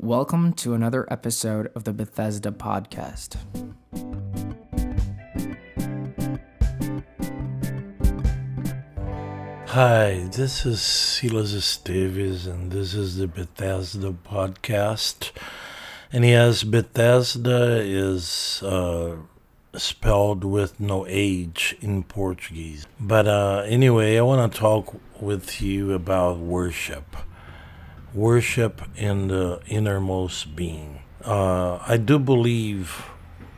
Welcome to another episode of the Bethesda Podcast. Hi, this is Silas Davies, and this is the Bethesda Podcast. And yes, Bethesda is uh, spelled with no H in Portuguese. But uh, anyway, I want to talk with you about worship. Worship in the innermost being. Uh, I do believe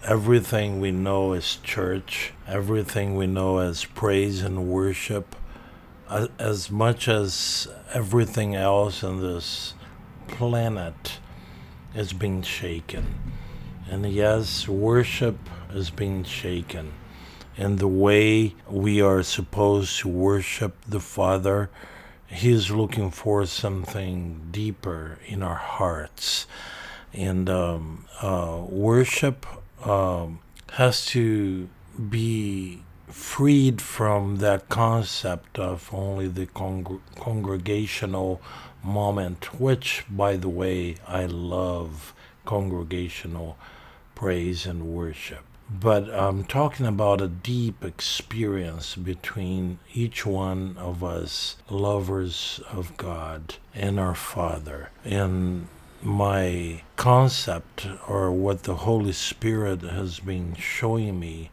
everything we know as church, everything we know as praise and worship, as much as everything else in this planet is being shaken. And yes, worship is being shaken. And the way we are supposed to worship the Father, He is looking for something deeper in our hearts. And um, uh, worship um, has to be freed from that concept of only the congr- congregational moment, which, by the way, I love congregational praise and worship. But I'm talking about a deep experience between each one of us, lovers of God and our Father. And my concept, or what the Holy Spirit has been showing me,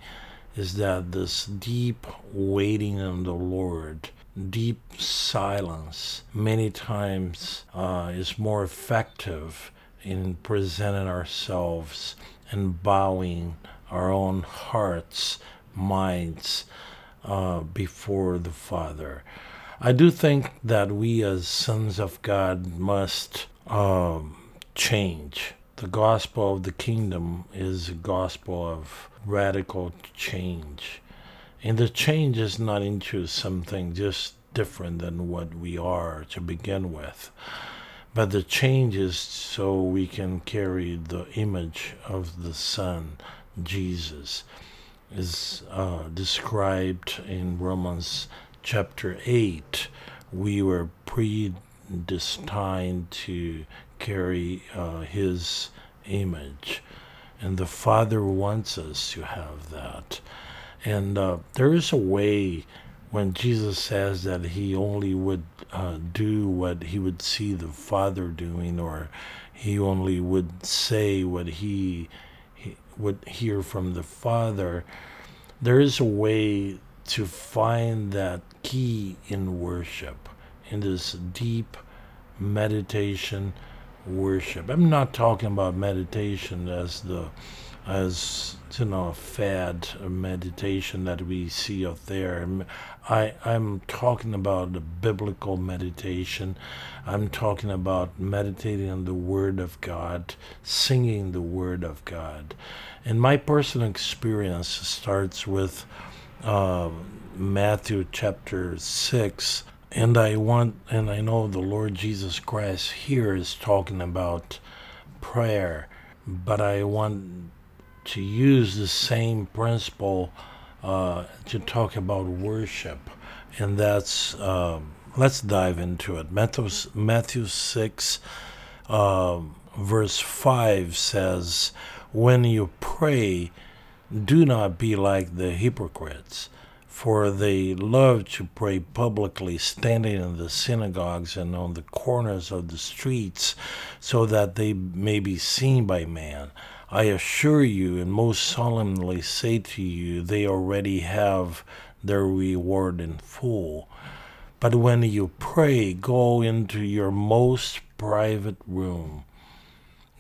is that this deep waiting on the Lord, deep silence, many times uh, is more effective in presenting ourselves and bowing our own hearts, minds uh, before the Father. I do think that we as sons of God must um, change. The gospel of the kingdom is a gospel of radical change. And the change is not into something just different than what we are to begin with. But the change is so we can carry the image of the Son, Jesus, is uh, described in Romans chapter 8. We were predestined to carry uh, His image. And the Father wants us to have that. And uh, there is a way when Jesus says that he only would uh, do what he would see the Father doing, or he only would say what he, he would hear from the Father, there is a way to find that key in worship, in this deep meditation worship. I'm not talking about meditation as the as you know a fad meditation that we see out there. I I'm talking about the biblical meditation. I'm talking about meditating on the Word of God, singing the Word of God, and my personal experience starts with uh, Matthew chapter six. And I want, and I know the Lord Jesus Christ here is talking about prayer, but I want to use the same principle uh, to talk about worship, and that's um, let's dive into it. Matthew, Matthew six, uh, verse five says, "When you pray, do not be like the hypocrites." For they love to pray publicly, standing in the synagogues and on the corners of the streets, so that they may be seen by man. I assure you and most solemnly say to you, they already have their reward in full. But when you pray, go into your most private room,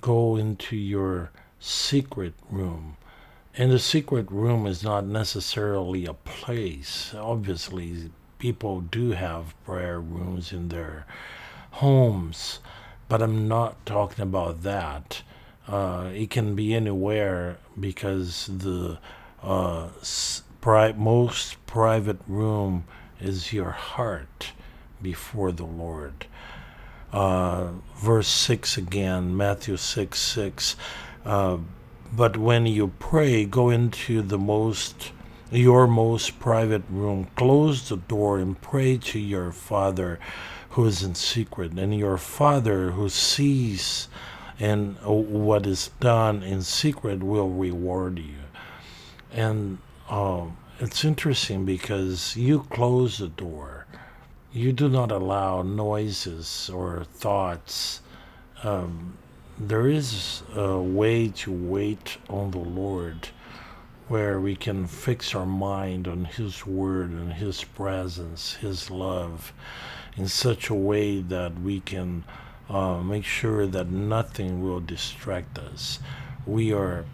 go into your secret room. And the secret room is not necessarily a place. Obviously, people do have prayer rooms in their homes, but I'm not talking about that. Uh, it can be anywhere because the uh, pri- most private room is your heart before the Lord. Uh, verse 6 again, Matthew 6 6. Uh, but when you pray, go into the most your most private room, close the door, and pray to your Father who is in secret. And your Father who sees and uh, what is done in secret will reward you. And um, it's interesting because you close the door, you do not allow noises or thoughts. Um, there is a way to wait on the Lord where we can fix our mind on His Word and His presence, His love, in such a way that we can uh, make sure that nothing will distract us. We are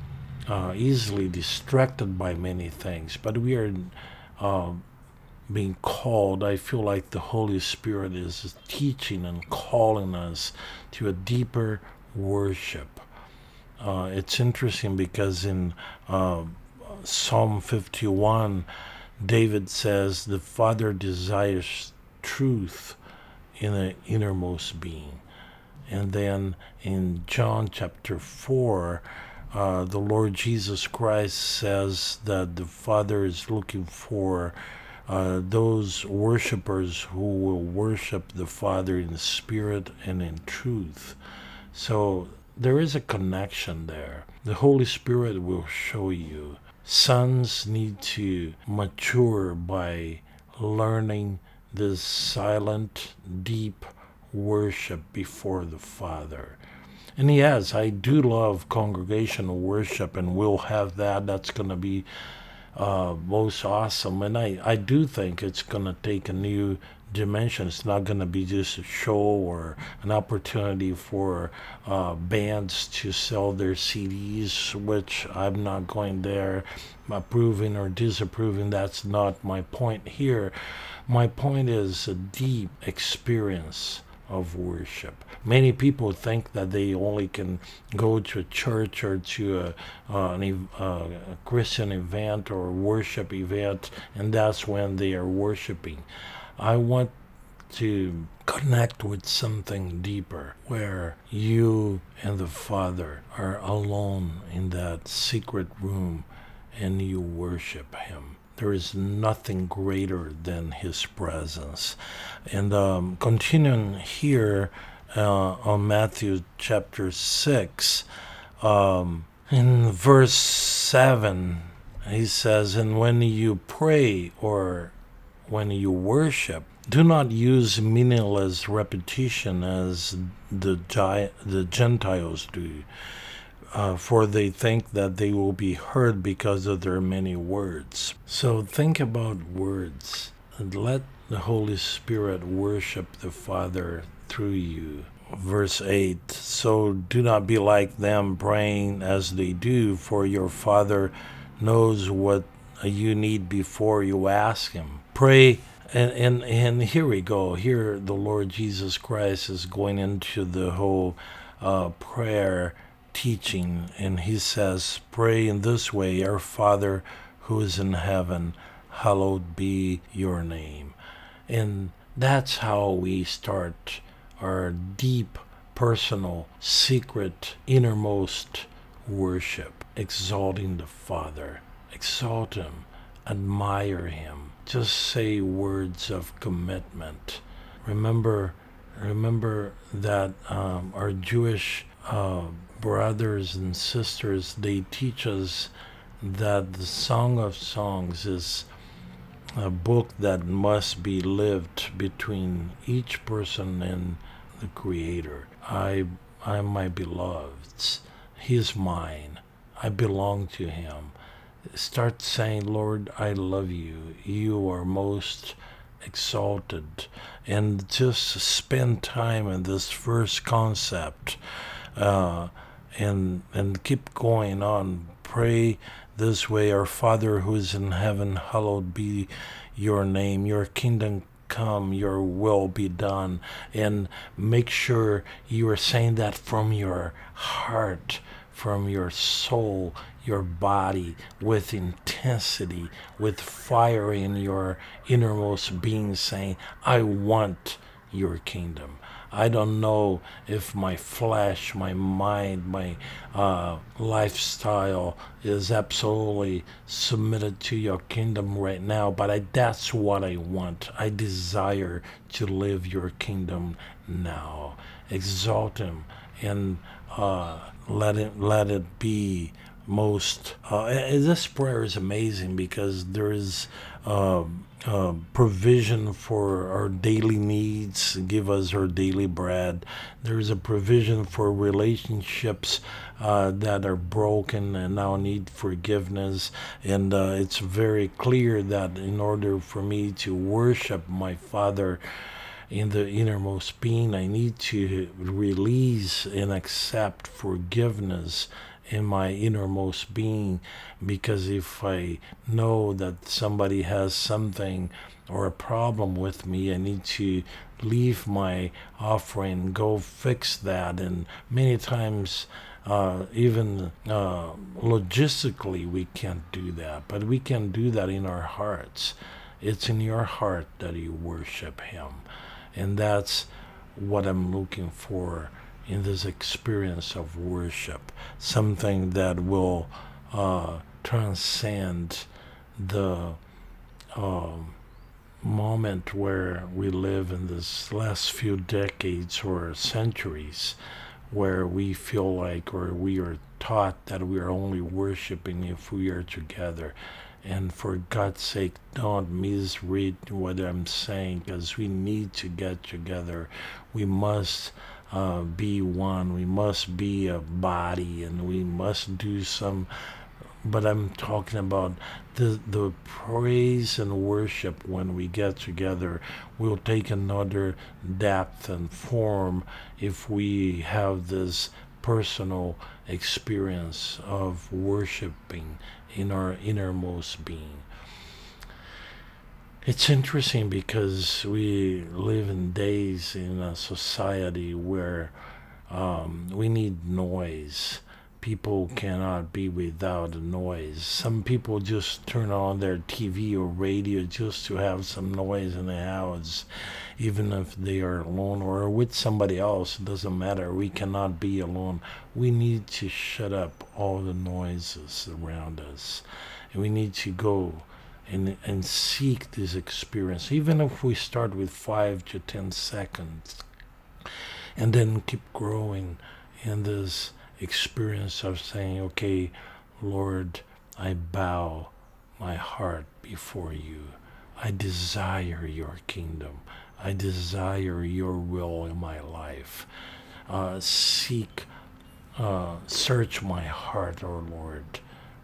uh, easily distracted by many things, but we are uh, being called. I feel like the Holy Spirit is teaching and calling us to a deeper worship. Uh, it's interesting because in uh, Psalm 51, David says, The Father desires truth in the innermost being. And then in John chapter 4, uh, the Lord Jesus Christ says that the Father is looking for uh, those worshipers who will worship the Father in spirit and in truth. So there is a connection there. The Holy Spirit will show you sons need to mature by learning this silent, deep worship before the Father. And yes, I do love congregational worship, and we'll have that. That's going to be uh, most awesome. And I, I do think it's going to take a new dimension. It's not going to be just a show or an opportunity for uh, bands to sell their CDs, which I'm not going there approving or disapproving. That's not my point here. My point is a deep experience of worship. Many people think that they only can go to a church or to a, a Christian event or worship event, and that's when they are worshiping. I want to connect with something deeper where you and the Father are alone in that secret room and you worship Him. There is nothing greater than His presence. And um, continuing here uh, on Matthew chapter 6, um, in verse 7, he says, And when you pray or when you worship, do not use meaningless repetition as the, the Gentiles do, uh, for they think that they will be heard because of their many words. So think about words and let the Holy Spirit worship the Father through you. Verse 8 So do not be like them praying as they do, for your Father knows what you need before you ask Him. Pray and, and and here we go. Here the Lord Jesus Christ is going into the whole uh, prayer teaching, and he says, "Pray in this way: Our Father who is in heaven, hallowed be your name." And that's how we start our deep, personal, secret, innermost worship, exalting the Father. Exalt Him, admire Him just say words of commitment. Remember, remember that um, our Jewish uh, brothers and sisters they teach us that the Song of Songs is a book that must be lived between each person and the Creator. I, am my beloved's. He is mine. I belong to Him start saying, Lord, I love you. You are most exalted. And just spend time in this first concept uh, and, and keep going on. Pray this way Our Father who is in heaven, hallowed be your name. Your kingdom come, your will be done. And make sure you are saying that from your heart, from your soul, your body with intensity, with fire in your innermost being, saying, I want your kingdom. I don't know if my flesh, my mind, my uh, lifestyle is absolutely submitted to your kingdom right now, but I, that's what I want. I desire to live your kingdom now. Exalt Him and uh, let it let it be most. Uh, this prayer is amazing because there is. Uh, uh, provision for our daily needs, give us our daily bread. There's a provision for relationships uh, that are broken and now need forgiveness. And uh, it's very clear that in order for me to worship my Father, in the innermost being, I need to release and accept forgiveness in my innermost being because if I know that somebody has something or a problem with me, I need to leave my offering, go fix that. And many times, uh, even uh, logistically, we can't do that, but we can do that in our hearts. It's in your heart that you worship Him. And that's what I'm looking for in this experience of worship, something that will uh, transcend the uh, moment where we live in this last few decades or centuries where we feel like or we are taught that we are only worshiping if we are together. And for God's sake, don't misread what I'm saying because we need to get together. We must uh, be one. We must be a body and we must do some. But I'm talking about the, the praise and worship when we get together will take another depth and form if we have this personal experience of worshiping in our innermost being. It's interesting because we live in days in a society where um, we need noise. People cannot be without noise. Some people just turn on their TV or radio just to have some noise in the house, even if they are alone or with somebody else. It doesn't matter. We cannot be alone. We need to shut up all the noises around us. And we need to go and, and seek this experience, even if we start with five to ten seconds, and then keep growing in this experience of saying, okay, Lord, I bow my heart before you. I desire your kingdom. I desire your will in my life. Uh, seek, uh, search my heart, O oh Lord.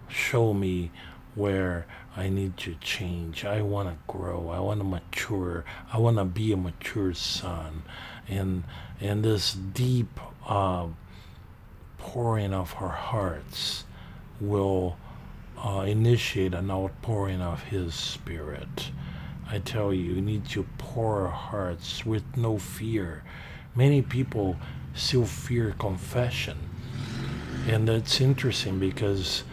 Show me where I need to change. I want to grow. I want to mature. I want to be a mature son. And and this deep uh, pouring of our hearts will uh, initiate an outpouring of His Spirit. I tell you, you need to pour our hearts with no fear. Many people still fear confession. And it's interesting because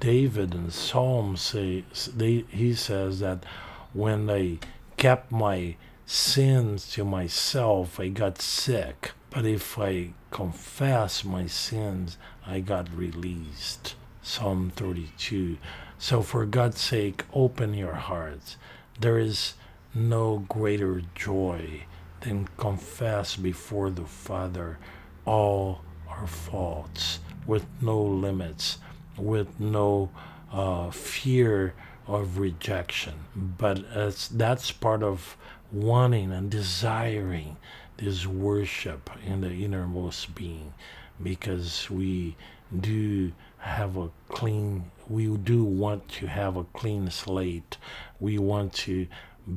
David in Psalms say they, he says that when I kept my sins to myself, I got sick. But if I confess my sins, I got released. Psalm 32. So for God's sake, open your hearts. There is no greater joy than confess before the Father all our faults with no limits with no uh, fear of rejection. But that's part of wanting and desiring this worship in the innermost being because we do have a clean we do want to have a clean slate we want to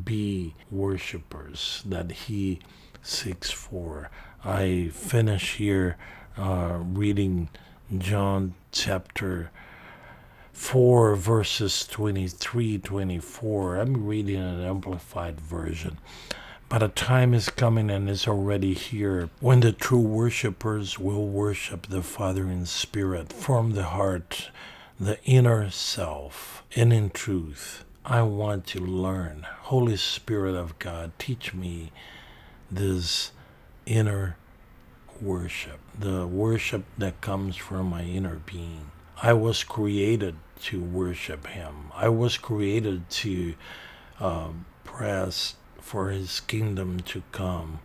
be worshipers that he seeks for i finish here uh, reading John chapter 4, verses 23 24. I'm reading an amplified version. But a time is coming and is already here when the true worshippers will worship the Father in spirit from the heart, the inner self, and in truth. I want to learn. Holy Spirit of God, teach me this inner worship, the worship that comes from my inner being. I was created to worship Him. I was created to um, press for His kingdom to come.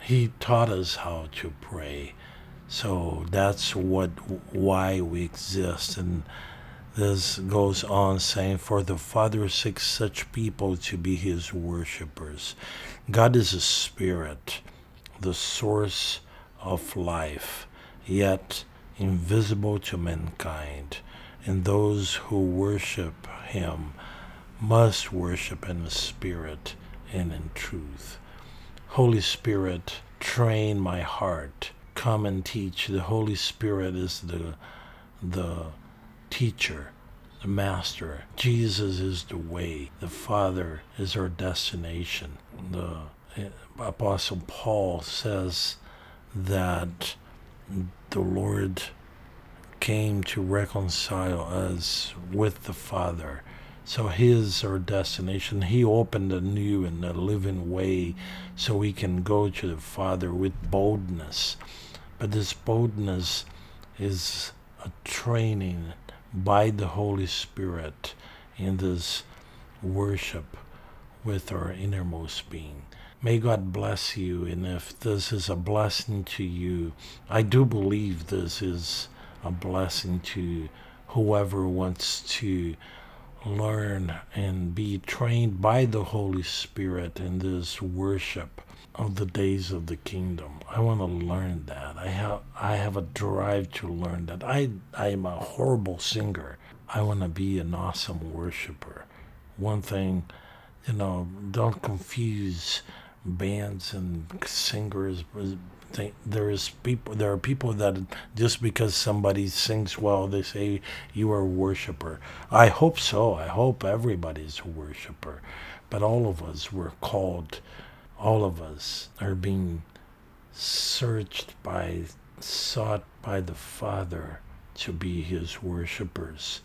He taught us how to pray. So that's what why we exist. And this goes on saying, For the Father seeks such people to be his worshippers. God is a spirit, the source of life, yet invisible to mankind. And those who worship him must worship in the spirit and in truth. Holy Spirit, train my heart come and teach. The Holy Spirit is the the teacher, the master. Jesus is the way. The Father is our destination. The eh, Apostle Paul says that the Lord came to reconcile us with the Father. So His our destination. He opened a new and a living way so we can go to the Father with boldness. But this boldness is a training by the Holy Spirit in this worship with our innermost being. May God bless you. And if this is a blessing to you, I do believe this is a blessing to whoever wants to learn and be trained by the Holy Spirit in this worship of the days of the kingdom. I want to learn that. I have I have a drive to learn that. I I am a horrible singer. I want to be an awesome worshiper. One thing, you know, don't confuse bands and singers. There is people. There are people that just because somebody sings well, they say you are a worshiper. I hope so. I hope everybody's a worshiper, but all of us were called all of us are being searched by, sought by the Father to be His worshippers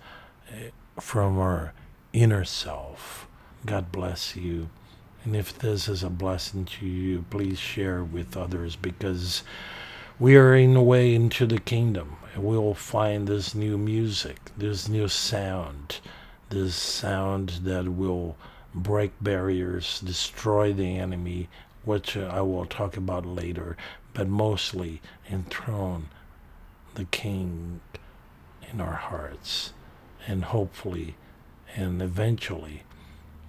eh, from our inner self. God bless you. And if this is a blessing to you, please share with others because we are in the way into the kingdom. And we'll find this new music, this new sound, this sound that will break barriers, destroy the enemy, which I will talk about later, but mostly enthrone the King in our hearts. And hopefully and eventually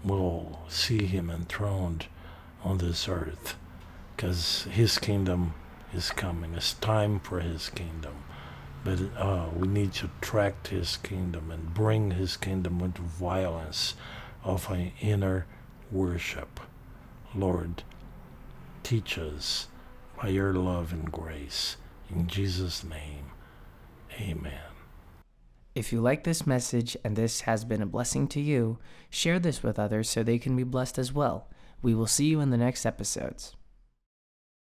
we'll see him enthroned on this earth because his kingdom is coming. It's time for his kingdom. But uh, we need to attract his kingdom and bring his kingdom into violence of an inner worship. Lord, teach us by your love and grace. In Jesus' name, amen. If you like this message and this has been a blessing to you, share this with others so they can be blessed as well. We will see you in the next episodes.